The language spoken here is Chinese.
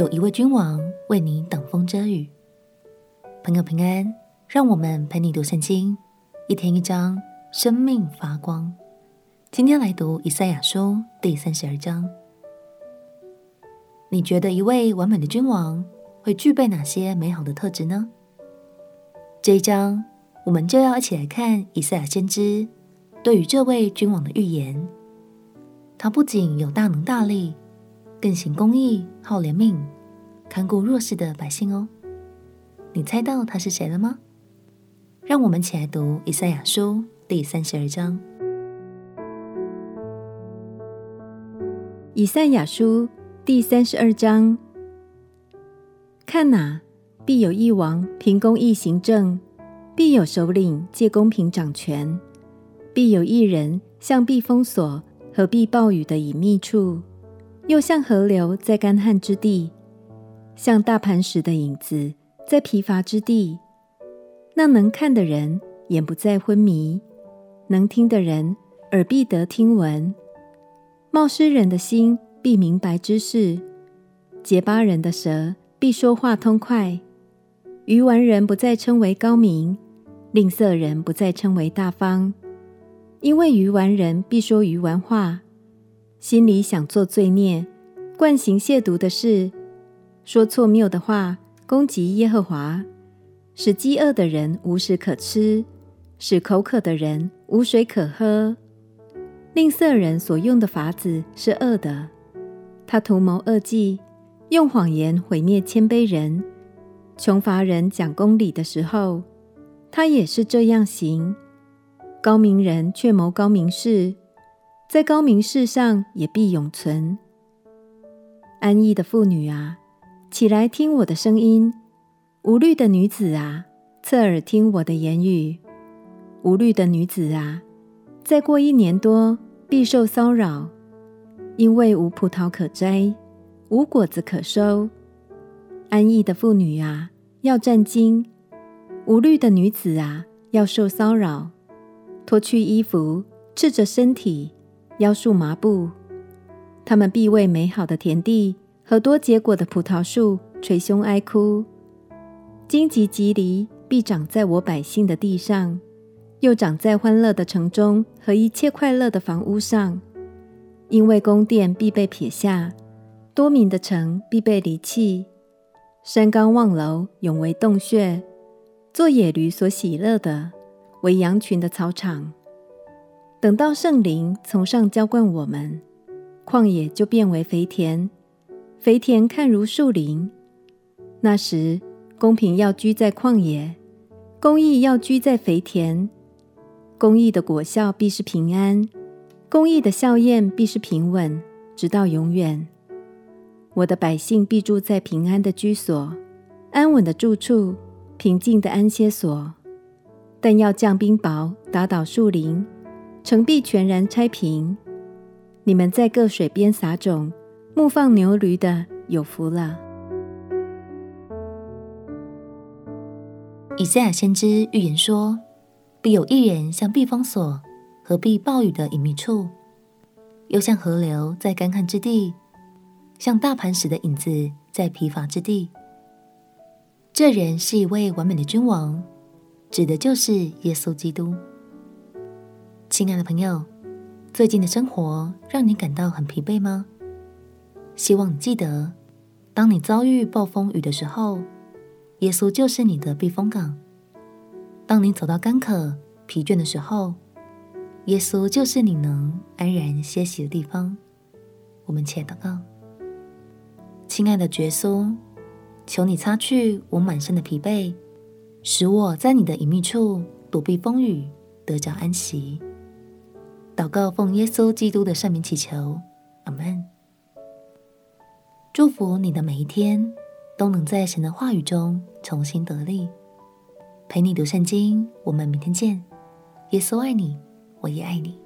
有一位君王为你挡风遮雨。朋友平安，让我们陪你读圣经，一天一章，生命发光。今天来读以赛亚书第三十二章。你觉得一位完美的君王会具备哪些美好的特质呢？这一章我们就要一起来看以赛亚先知对于这位君王的预言。他不仅有大能大力，更行公义、好怜悯、看顾弱势的百姓哦。你猜到他是谁了吗？让我们起来读以赛亚书第三十二章。以赛亚书第三十二章：看哪，必有一王凭公义行政，必有首领借公平掌权，必有一人像避风所。和避暴雨的隐秘处，又像河流在干旱之地，像大磐石的影子在疲乏之地。那能看的人眼不再昏迷，能听的人耳必得听闻。冒失人的心必明白之事，结巴人的舌必说话通快。愚顽人不再称为高明，吝啬人不再称为大方。因为愚顽人必说愚顽话，心里想做罪孽，惯行亵渎的事，说错谬的话，攻击耶和华，使饥饿的人无食可吃，使口渴的人无水可喝。吝啬人所用的法子是恶的，他图谋恶计，用谎言毁灭谦卑人。穷乏人讲公理的时候，他也是这样行。高明人却谋高明事，在高明世上也必永存。安逸的妇女啊，起来听我的声音；无虑的女子啊，侧耳听我的言语。无虑的女子啊，再过一年多必受骚扰，因为无葡萄可摘，无果子可收。安逸的妇女啊，要战兢；无虑的女子啊，要受骚扰。脱去衣服，赤着身体，腰束麻布。他们必为美好的田地和多结果的葡萄树捶胸哀哭。荆棘蒺藜必长在我百姓的地上，又长在欢乐的城中和一切快乐的房屋上。因为宫殿必被撇下，多民的城必被离弃。山冈望楼永为洞穴，做野驴所喜乐的。为羊群的草场。等到圣灵从上浇灌我们，旷野就变为肥田，肥田看如树林。那时，公平要居在旷野，公义要居在肥田。公义的果效必是平安，公义的笑靨必是平稳，直到永远。我的百姓必住在平安的居所，安稳的住处，平静的安歇所。但要降冰雹，打倒树林，城壁全然拆平。你们在各水边撒种，牧放牛驴的有福了。以赛亚先知预言说：必有一人像避风所和避暴雨的隐秘处，又像河流在干旱之地，像大磐石的影子在疲乏之地。这人是一位完美的君王。指的就是耶稣基督。亲爱的朋友，最近的生活让你感到很疲惫吗？希望你记得，当你遭遇暴风雨的时候，耶稣就是你的避风港；当你走到干渴、疲倦的时候，耶稣就是你能安然歇息的地方。我们且祷告：亲爱的耶稣，求你擦去我满身的疲惫。使我在你的隐秘处躲避风雨，得着安息。祷告奉耶稣基督的圣名祈求，阿门。祝福你的每一天都能在神的话语中重新得力。陪你读圣经，我们明天见。耶稣爱你，我也爱你。